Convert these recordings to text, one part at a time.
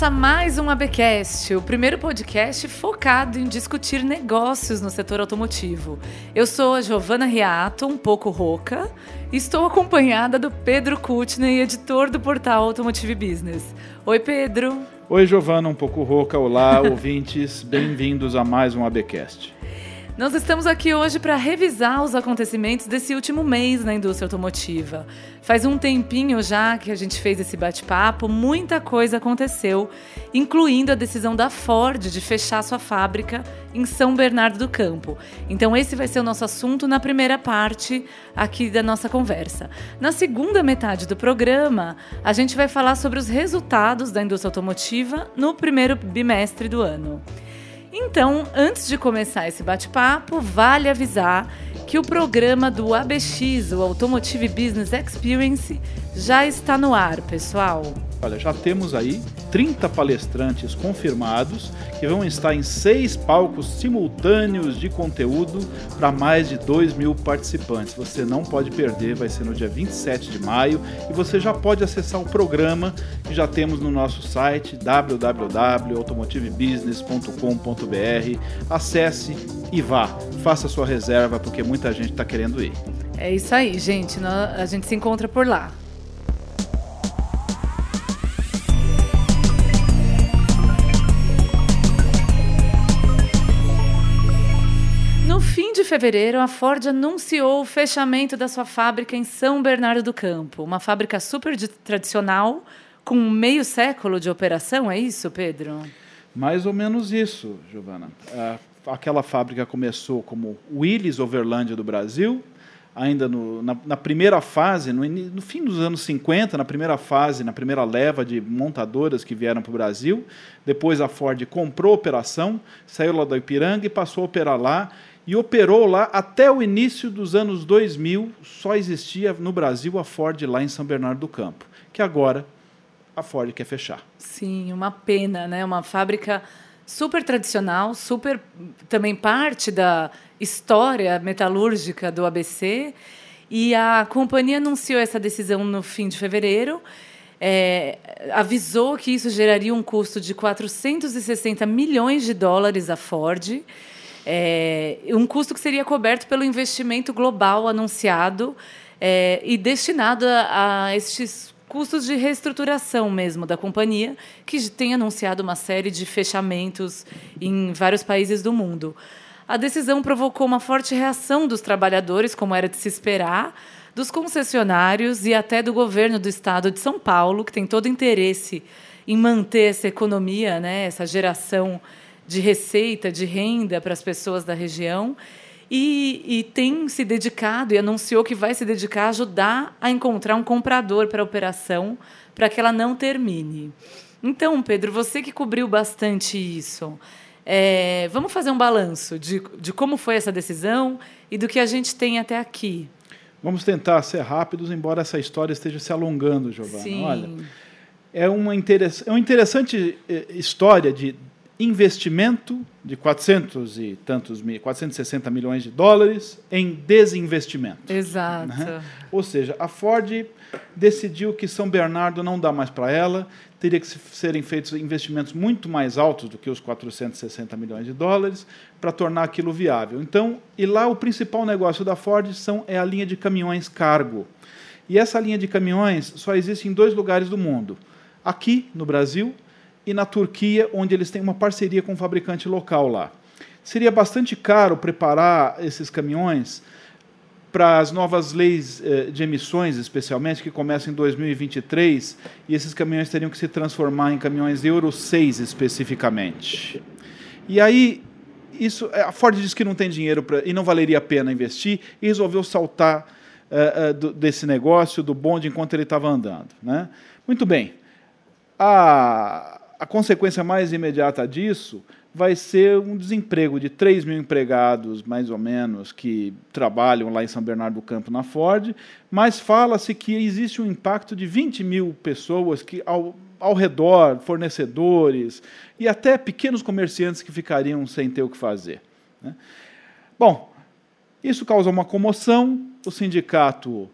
começa mais um ABcast, o primeiro podcast focado em discutir negócios no setor automotivo. Eu sou a Giovana Riato, um pouco rouca, e estou acompanhada do Pedro Kutney, editor do portal Automotive Business. Oi, Pedro. Oi, Giovana, um pouco rouca. Olá, ouvintes. Bem-vindos a mais um ABcast. Nós estamos aqui hoje para revisar os acontecimentos desse último mês na indústria automotiva. Faz um tempinho já que a gente fez esse bate-papo, muita coisa aconteceu, incluindo a decisão da Ford de fechar sua fábrica em São Bernardo do Campo. Então, esse vai ser o nosso assunto na primeira parte aqui da nossa conversa. Na segunda metade do programa, a gente vai falar sobre os resultados da indústria automotiva no primeiro bimestre do ano. Então, antes de começar esse bate-papo, vale avisar que o programa do ABX, o Automotive Business Experience, já está no ar, pessoal. Olha, já temos aí 30 palestrantes confirmados que vão estar em seis palcos simultâneos de conteúdo para mais de 2 mil participantes. Você não pode perder, vai ser no dia 27 de maio e você já pode acessar o programa que já temos no nosso site www.automotivebusiness.com.br. Acesse e vá, faça sua reserva porque muita gente está querendo ir. É isso aí, gente. A gente se encontra por lá. Fevereiro, a Ford anunciou o fechamento da sua fábrica em São Bernardo do Campo, uma fábrica super tradicional com meio século de operação, é isso, Pedro? Mais ou menos isso, Giovana. Aquela fábrica começou como Willis Overlândia do Brasil, ainda no, na, na, primeira fase, no, no, fim dos anos 50, na primeira fase, na primeira leva de montadoras que vieram para o Brasil. Depois a Ford comprou a operação, saiu lá do Ipiranga e passou a operar lá e operou lá até o início dos anos 2000. Só existia no Brasil a Ford lá em São Bernardo do Campo, que agora a Ford quer fechar. Sim, uma pena, né? Uma fábrica super tradicional, super também parte da história metalúrgica do ABC. E a companhia anunciou essa decisão no fim de fevereiro. É, avisou que isso geraria um custo de 460 milhões de dólares à Ford. É, um custo que seria coberto pelo investimento global anunciado é, e destinado a, a estes custos de reestruturação mesmo da companhia, que tem anunciado uma série de fechamentos em vários países do mundo. A decisão provocou uma forte reação dos trabalhadores, como era de se esperar, dos concessionários e até do governo do estado de São Paulo, que tem todo interesse em manter essa economia, né, essa geração de receita, de renda para as pessoas da região. E, e, tem se dedicado e anunciou que vai se dedicar a ajudar a encontrar um comprador para a operação, para que ela não termine. Então, Pedro, você que cobriu bastante isso, é, vamos fazer um balanço de, de como foi essa decisão e do que a gente tem até aqui. Vamos tentar ser rápidos, embora essa história esteja se alongando, Giovana. Sim. Olha, é uma, é uma interessante eh, história de investimento de 400 e tantos 460 milhões de dólares em desinvestimento. Exato. Né? Ou seja, a Ford decidiu que São Bernardo não dá mais para ela, teria que serem feitos investimentos muito mais altos do que os 460 milhões de dólares para tornar aquilo viável. Então, e lá o principal negócio da Ford são é a linha de caminhões cargo. E essa linha de caminhões só existe em dois lugares do mundo. Aqui no Brasil e na Turquia, onde eles têm uma parceria com um fabricante local lá. Seria bastante caro preparar esses caminhões para as novas leis eh, de emissões, especialmente, que começam em 2023, e esses caminhões teriam que se transformar em caminhões Euro 6 especificamente. E aí, isso, eh, a Ford disse que não tem dinheiro pra, e não valeria a pena investir, e resolveu saltar uh, uh, do, desse negócio, do bonde, enquanto ele estava andando. Né? Muito bem. A, a consequência mais imediata disso vai ser um desemprego de 3 mil empregados, mais ou menos, que trabalham lá em São Bernardo do Campo na Ford, mas fala-se que existe um impacto de 20 mil pessoas que ao, ao redor, fornecedores e até pequenos comerciantes que ficariam sem ter o que fazer. Né? Bom, isso causa uma comoção, o sindicato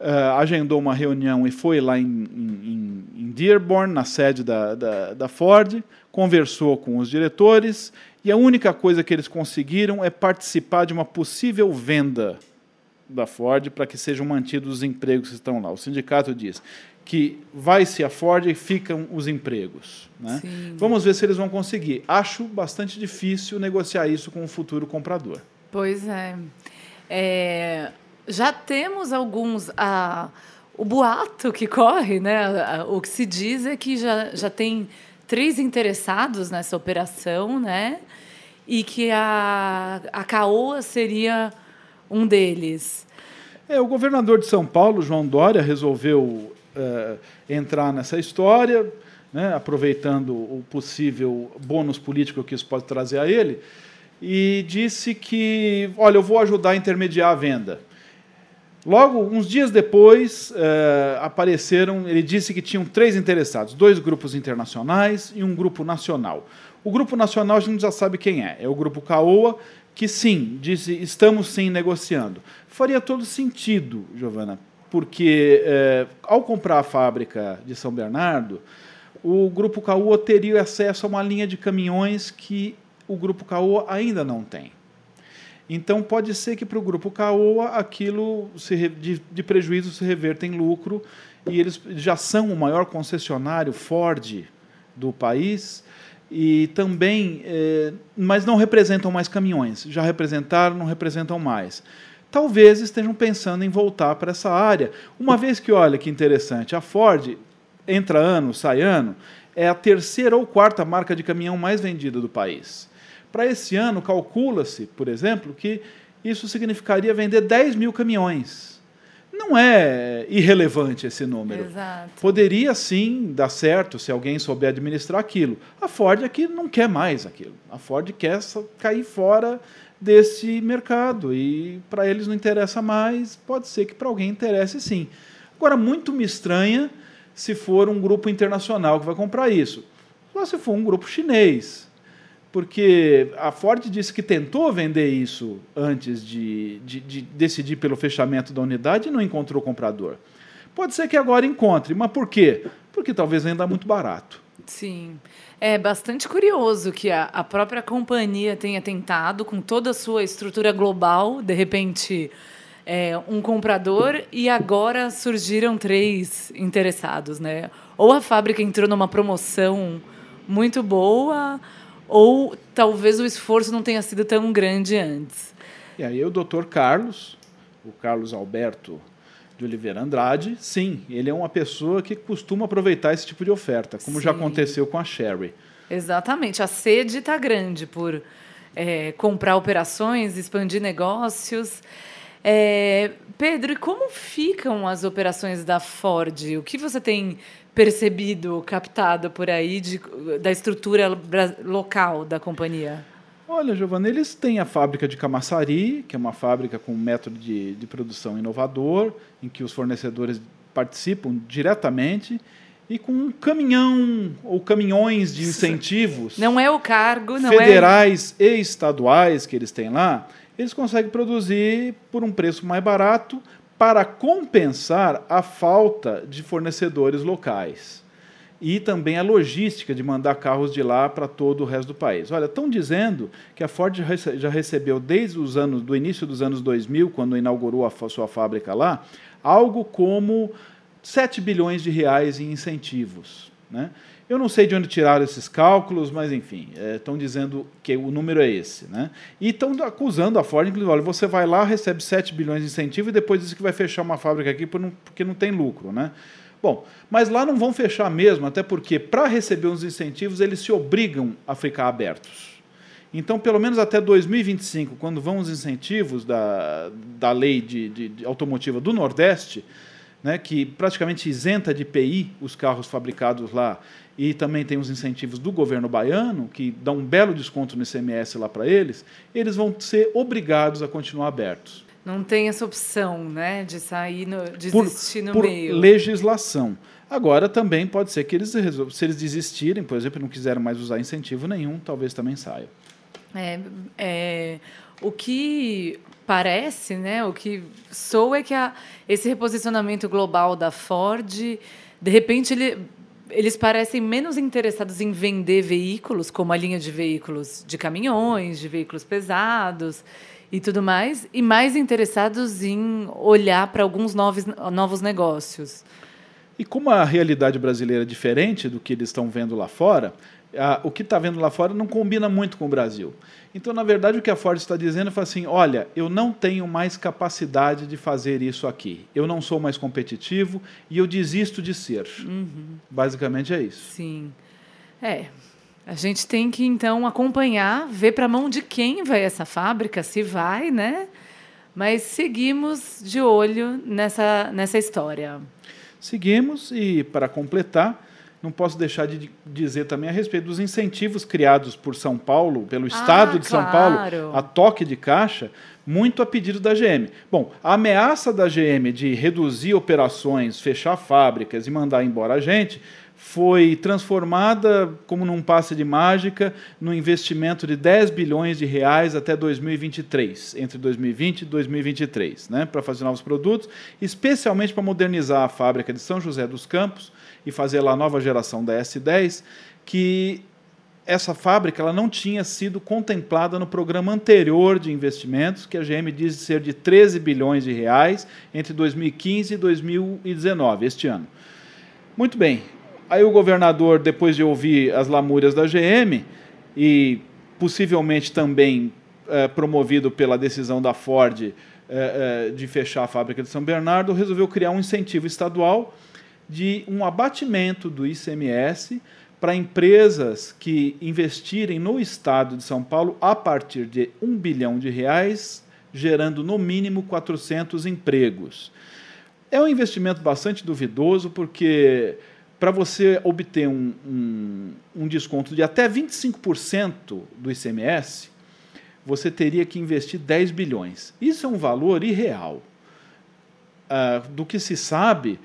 uh, agendou uma reunião e foi lá em, em, em Dearborn, na sede da, da, da Ford, conversou com os diretores e a única coisa que eles conseguiram é participar de uma possível venda da Ford para que sejam mantidos os empregos que estão lá. O sindicato diz que vai-se a Ford e ficam os empregos. Né? Vamos ver se eles vão conseguir. Acho bastante difícil negociar isso com o futuro comprador. Pois é. é já temos alguns. O boato que corre, né? o que se diz é que já, já tem três interessados nessa operação, né? E que a, a Caoa seria um deles. É, o governador de São Paulo, João Dória, resolveu é, entrar nessa história, né, aproveitando o possível bônus político que isso pode trazer a ele, e disse que, olha, eu vou ajudar a intermediar a venda. Logo, uns dias depois, é, apareceram, ele disse que tinham três interessados, dois grupos internacionais e um grupo nacional. O grupo nacional a gente já sabe quem é, é o grupo Caoa, que sim, disse, estamos sim negociando. Faria todo sentido, Giovana, porque é, ao comprar a fábrica de São Bernardo, o Grupo Caoa teria acesso a uma linha de caminhões que o Grupo Caoa ainda não tem. Então pode ser que para o Grupo Caoa aquilo se, de, de prejuízo se reverta em lucro e eles já são o maior concessionário Ford do país e também, é, mas não representam mais caminhões. Já representaram, não representam mais. Talvez estejam pensando em voltar para essa área, uma vez que, olha que interessante, a Ford entra ano, sai ano, é a terceira ou quarta marca de caminhão mais vendida do país. Para esse ano, calcula-se, por exemplo, que isso significaria vender 10 mil caminhões não é irrelevante esse número. Exato. Poderia sim dar certo se alguém souber administrar aquilo. A Ford aqui não quer mais aquilo. A Ford quer cair fora desse mercado e para eles não interessa mais. Pode ser que para alguém interesse sim. Agora, muito me estranha se for um grupo internacional que vai comprar isso. Só se for um grupo chinês porque a Ford disse que tentou vender isso antes de, de, de, decidir pelo fechamento da unidade e não encontrou comprador. Pode ser que agora encontre, mas por quê? Porque talvez ainda muito barato. Sim. É bastante curioso que a, a própria companhia tenha tentado, com toda a sua estrutura global, de repente, é, um comprador e agora surgiram três interessados. Né? Ou a fábrica entrou numa promoção muito boa ou talvez o esforço não tenha sido tão grande antes. E aí o doutor Carlos, o Carlos Alberto de Oliveira Andrade, sim, ele é uma pessoa que costuma aproveitar esse tipo de oferta, como sim. já aconteceu com a Sherry. Exatamente, a sede está grande por é, comprar operações, expandir negócios. É, Pedro, e como ficam as operações da Ford? O que você tem percebido, captado por aí de, da estrutura local da companhia? Olha, Giovanna, eles têm a fábrica de Camaçari, que é uma fábrica com um método de, de produção inovador, em que os fornecedores participam diretamente e com um caminhão ou caminhões de incentivos. Não é o cargo, não federais é... e estaduais que eles têm lá, eles conseguem produzir por um preço mais barato, para compensar a falta de fornecedores locais e também a logística de mandar carros de lá para todo o resto do país. Olha, estão dizendo que a Ford já recebeu desde os anos do início dos anos 2000, quando inaugurou a sua fábrica lá, algo como 7 bilhões de reais em incentivos, né? Eu não sei de onde tiraram esses cálculos, mas enfim, estão é, dizendo que o número é esse. Né? E estão acusando a Ford, inclusive, olha, você vai lá, recebe 7 bilhões de incentivo e depois diz que vai fechar uma fábrica aqui porque não tem lucro. Né? Bom, mas lá não vão fechar mesmo, até porque para receber os incentivos eles se obrigam a ficar abertos. Então, pelo menos até 2025, quando vão os incentivos da, da lei de, de, de automotiva do Nordeste, né, que praticamente isenta de IPI os carros fabricados lá e também tem os incentivos do governo baiano, que dão um belo desconto no ICMS lá para eles, eles vão ser obrigados a continuar abertos. Não tem essa opção, né, de sair, no, de desistir no por meio. Por legislação. Agora também pode ser que eles, se eles desistirem, por exemplo, não quiserem mais usar incentivo nenhum, talvez também saia. É, é, o que parece, né, o que soa é que a, esse reposicionamento global da Ford, de repente ele eles parecem menos interessados em vender veículos, como a linha de veículos de caminhões, de veículos pesados e tudo mais, e mais interessados em olhar para alguns novos, novos negócios. E como a realidade brasileira é diferente do que eles estão vendo lá fora, a, o que está vendo lá fora não combina muito com o Brasil. Então, na verdade, o que a Ford está dizendo é assim: olha, eu não tenho mais capacidade de fazer isso aqui. Eu não sou mais competitivo e eu desisto de ser. Uhum. Basicamente é isso. Sim. É. A gente tem que, então, acompanhar, ver para a mão de quem vai essa fábrica, se vai, né? Mas seguimos de olho nessa, nessa história. Seguimos e, para completar, não posso deixar de dizer também a respeito dos incentivos criados por São Paulo, pelo Estado ah, de São claro. Paulo, a toque de caixa, muito a pedido da GM. Bom, a ameaça da GM de reduzir operações, fechar fábricas e mandar embora a gente foi transformada, como num passe de mágica, no investimento de 10 bilhões de reais até 2023, entre 2020 e 2023, né, para fazer novos produtos, especialmente para modernizar a fábrica de São José dos Campos e fazer lá a nova geração da S10, que essa fábrica ela não tinha sido contemplada no programa anterior de investimentos, que a GM diz ser de 13 bilhões de reais entre 2015 e 2019, este ano. Muito bem, Aí o governador, depois de ouvir as lamúrias da GM e possivelmente também é, promovido pela decisão da Ford é, é, de fechar a fábrica de São Bernardo, resolveu criar um incentivo estadual de um abatimento do ICMS para empresas que investirem no estado de São Paulo a partir de um bilhão de reais, gerando no mínimo 400 empregos. É um investimento bastante duvidoso, porque para você obter um, um, um, desconto de até 25% do ICMS, você teria que investir 10 bilhões. Isso é um valor irreal. Uh, do que se sabe,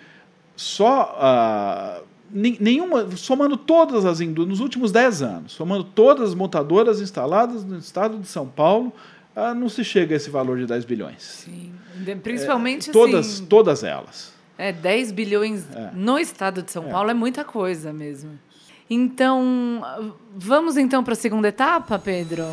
só uh, nenhuma, somando todas as indústrias, nos últimos 10 anos, somando todas as montadoras instaladas no estado de São Paulo, uh, não se chega a esse valor de 10 bilhões. Sim, principalmente é, todas, assim, todas elas. É, 10 bilhões é. no estado de São é. Paulo é muita coisa mesmo. Então, vamos então para a segunda etapa, Pedro?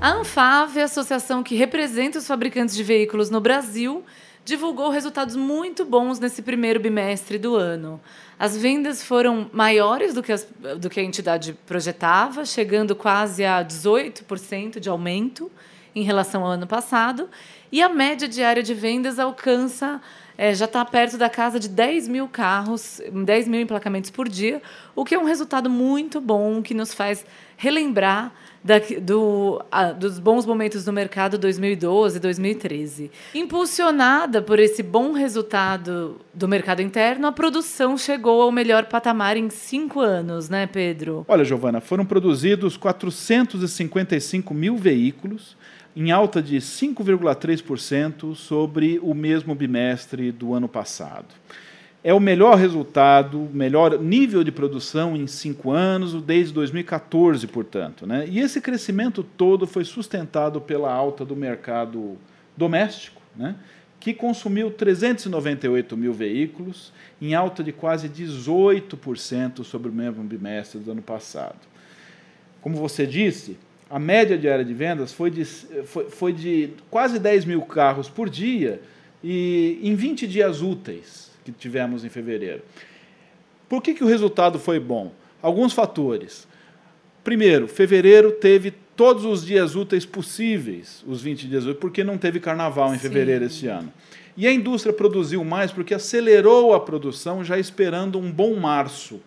A Anfave, a associação que representa os fabricantes de veículos no Brasil, divulgou resultados muito bons nesse primeiro bimestre do ano. As vendas foram maiores do que, as, do que a entidade projetava, chegando quase a 18% de aumento em relação ao ano passado. E a média diária de vendas alcança, é, já está perto da casa de 10 mil carros, 10 mil emplacamentos por dia, o que é um resultado muito bom que nos faz relembrar da, do, a, dos bons momentos do mercado 2012 2013. Impulsionada por esse bom resultado do mercado interno, a produção chegou ao melhor patamar em cinco anos, né, Pedro? Olha, Giovana, foram produzidos 455 mil veículos, em alta de 5,3% sobre o mesmo bimestre do ano passado é o melhor resultado, melhor nível de produção em cinco anos, desde 2014, portanto. Né? E esse crescimento todo foi sustentado pela alta do mercado doméstico, né? que consumiu 398 mil veículos, em alta de quase 18% sobre o mesmo bimestre do ano passado. Como você disse, a média diária de vendas foi de, foi, foi de quase 10 mil carros por dia e em 20 dias úteis que tivemos em fevereiro. Por que, que o resultado foi bom? Alguns fatores. Primeiro, fevereiro teve todos os dias úteis possíveis, os 20 dias úteis, porque não teve carnaval em Sim. fevereiro esse ano. E a indústria produziu mais porque acelerou a produção já esperando um bom março.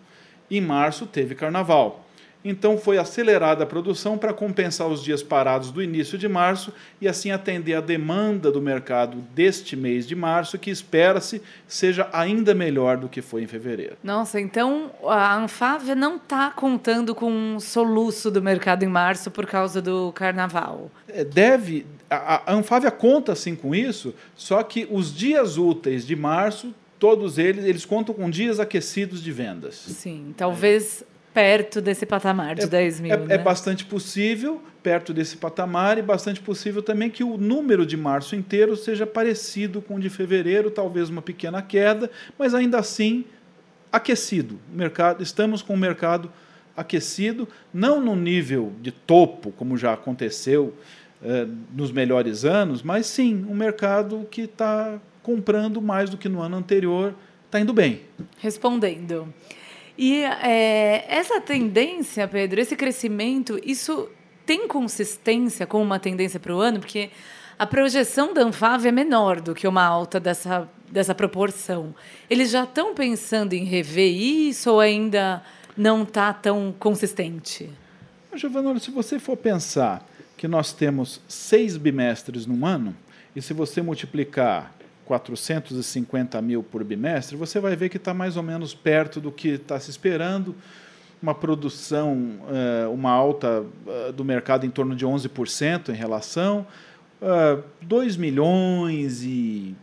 Em março teve carnaval. Então foi acelerada a produção para compensar os dias parados do início de março e assim atender a demanda do mercado deste mês de março, que espera-se seja ainda melhor do que foi em fevereiro. Nossa, então a Anfávia não está contando com um soluço do mercado em março por causa do carnaval. É, deve. A, a Anfávia conta sim com isso, só que os dias úteis de março todos eles, eles contam com dias aquecidos de vendas. Sim, talvez perto desse patamar de é, 10 mil. É, né? é, bastante possível, perto desse patamar, e bastante possível também que o número de março inteiro seja parecido com o de fevereiro, talvez uma pequena queda, mas ainda assim aquecido. O mercado, estamos com o mercado aquecido, não no nível de topo, como já aconteceu eh, nos melhores anos, mas sim um mercado que está comprando mais do que no ano anterior, está indo bem. Respondendo. E é, essa tendência, Pedro, esse crescimento, isso tem consistência com uma tendência para o ano? Porque a projeção da Anfave é menor do que uma alta dessa, dessa proporção. Eles já estão pensando em rever isso ou ainda não está tão consistente? Giovanna, se você for pensar que nós temos seis bimestres num ano, e se você multiplicar 450 mil por bimestre, você vai ver que está mais ou menos perto do que está se esperando. Uma produção, eh, uma alta eh, do mercado em torno de 11% em relação. 2 eh, milhões e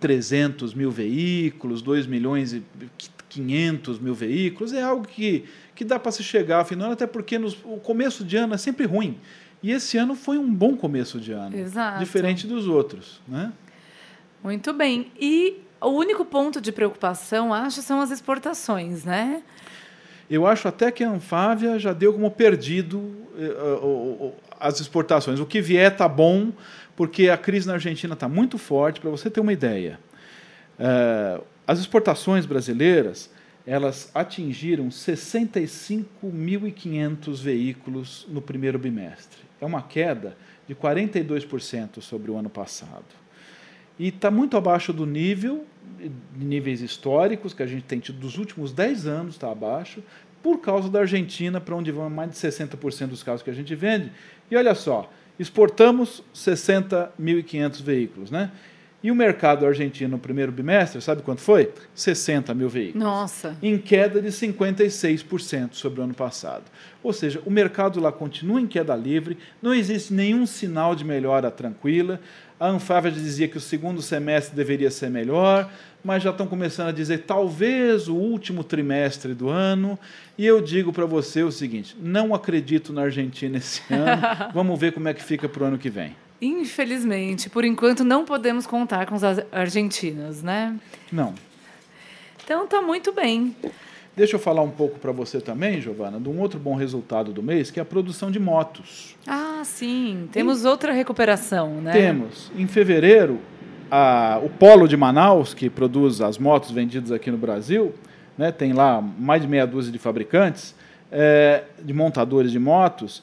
300 mil veículos, 2 milhões e 500 mil veículos, é algo que, que dá para se chegar ao final, até porque nos, o começo de ano é sempre ruim. E esse ano foi um bom começo de ano, Exato. diferente dos outros. Né? Muito bem. E o único ponto de preocupação, acho, são as exportações, né? Eu acho até que a Anfávia já deu como perdido uh, uh, as exportações. O que vier está bom, porque a crise na Argentina está muito forte. Para você ter uma ideia, uh, as exportações brasileiras elas atingiram 65.500 veículos no primeiro bimestre. É uma queda de 42% sobre o ano passado e está muito abaixo do nível, de níveis históricos que a gente tem tido dos últimos 10 anos, está abaixo, por causa da Argentina, para onde vão mais de 60% dos carros que a gente vende. E olha só, exportamos 60.500 veículos, né? E o mercado argentino no primeiro bimestre, sabe quanto foi? 60 mil veículos. Nossa. Em queda de 56% sobre o ano passado. Ou seja, o mercado lá continua em queda livre, não existe nenhum sinal de melhora tranquila. A Anfávia dizia que o segundo semestre deveria ser melhor, mas já estão começando a dizer talvez o último trimestre do ano. E eu digo para você o seguinte: não acredito na Argentina esse ano. Vamos ver como é que fica para o ano que vem. Infelizmente, por enquanto não podemos contar com os argentinos, né? Não. Então tá muito bem. Deixa eu falar um pouco para você também, Giovana, de um outro bom resultado do mês, que é a produção de motos. Ah, sim. Temos em... outra recuperação, né? Temos. Em fevereiro, a, o Polo de Manaus, que produz as motos vendidas aqui no Brasil, né, tem lá mais de meia dúzia de fabricantes, é, de montadores de motos,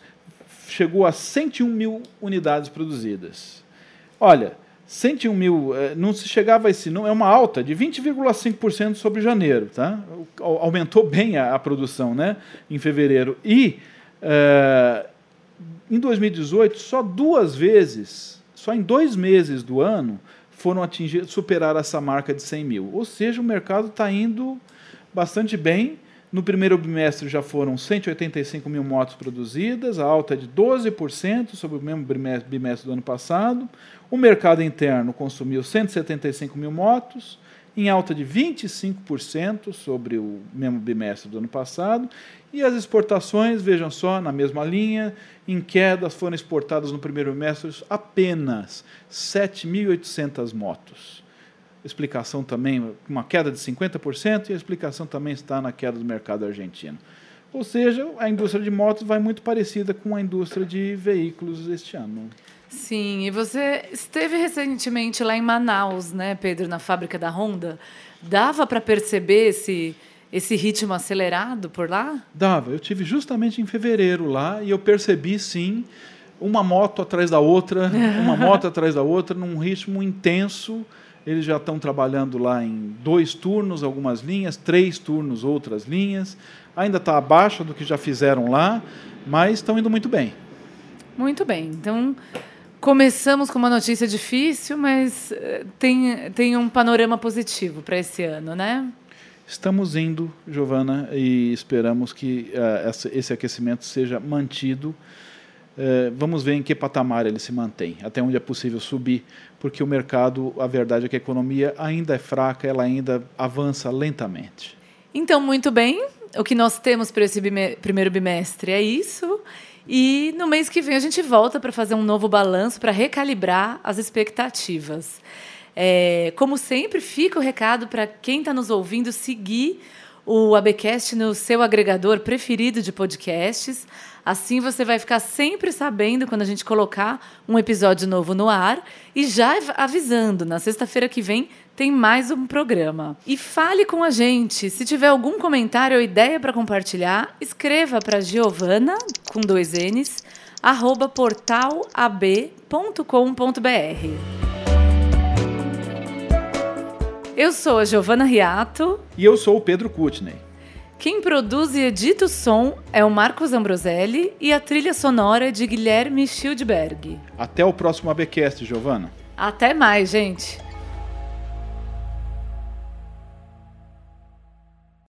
chegou a 101 mil unidades produzidas. Olha, 101 mil, eh, não se chegava a esse número, é uma alta de 20,5% sobre janeiro, tá? Aumentou bem a, a, produção, né, em fevereiro. E uh, em 2018, só duas vezes, só em dois meses do ano, foram atingir, superar essa marca de 100 mil. Ou seja, o mercado está indo bastante bem no primeiro bimestre já foram 185 mil motos produzidas, a alta é de 12% sobre o mesmo bimestre do ano passado. O mercado interno consumiu 175 mil motos, em alta de 25% sobre o mesmo bimestre do ano passado. E as exportações, vejam só, na mesma linha, em quedas foram exportadas no primeiro bimestre apenas 7.800 motos explicação também, uma queda de 50%, e a explicação também está na queda do mercado argentino. Ou seja, a indústria de motos vai muito parecida com a indústria de veículos este ano. Sim, e você esteve recentemente lá em Manaus, né, Pedro, na fábrica da Honda. Dava para perceber esse, esse ritmo acelerado por lá? Dava. Eu tive justamente em fevereiro lá e eu percebi sim uma moto atrás da outra, uma moto atrás da outra, num ritmo intenso eles já estão trabalhando lá em dois turnos, algumas linhas, três turnos, outras linhas. Ainda está abaixo do que já fizeram lá, mas estão indo muito bem. Muito bem. Então, começamos com uma notícia difícil, mas eh, tem, tem um panorama positivo para esse ano, né? Estamos indo, Giovana, e esperamos que uh, esse aquecimento seja mantido vamos ver em que patamar ele se mantém, até onde é possível subir, porque o mercado, a verdade é que a economia ainda é fraca, ela ainda avança lentamente. Então, muito bem, o que nós temos para esse primeiro bimestre é isso. E no mês que vem a gente volta para fazer um novo balanço, para recalibrar as expectativas. É, como sempre, fica o recado para quem está nos ouvindo seguir o ABcast no seu agregador preferido de podcasts. Assim você vai ficar sempre sabendo quando a gente colocar um episódio novo no ar e já avisando, na sexta-feira que vem tem mais um programa. E fale com a gente. Se tiver algum comentário ou ideia para compartilhar, escreva para Giovana, com dois N's, arroba portalab.com.br. Eu sou a Giovana Riato. E eu sou o Pedro Kutney. Quem produz e edita o som é o Marcos Ambroselli e a trilha sonora é de Guilherme Schildberg. Até o próximo ABcast, Giovana. Até mais, gente.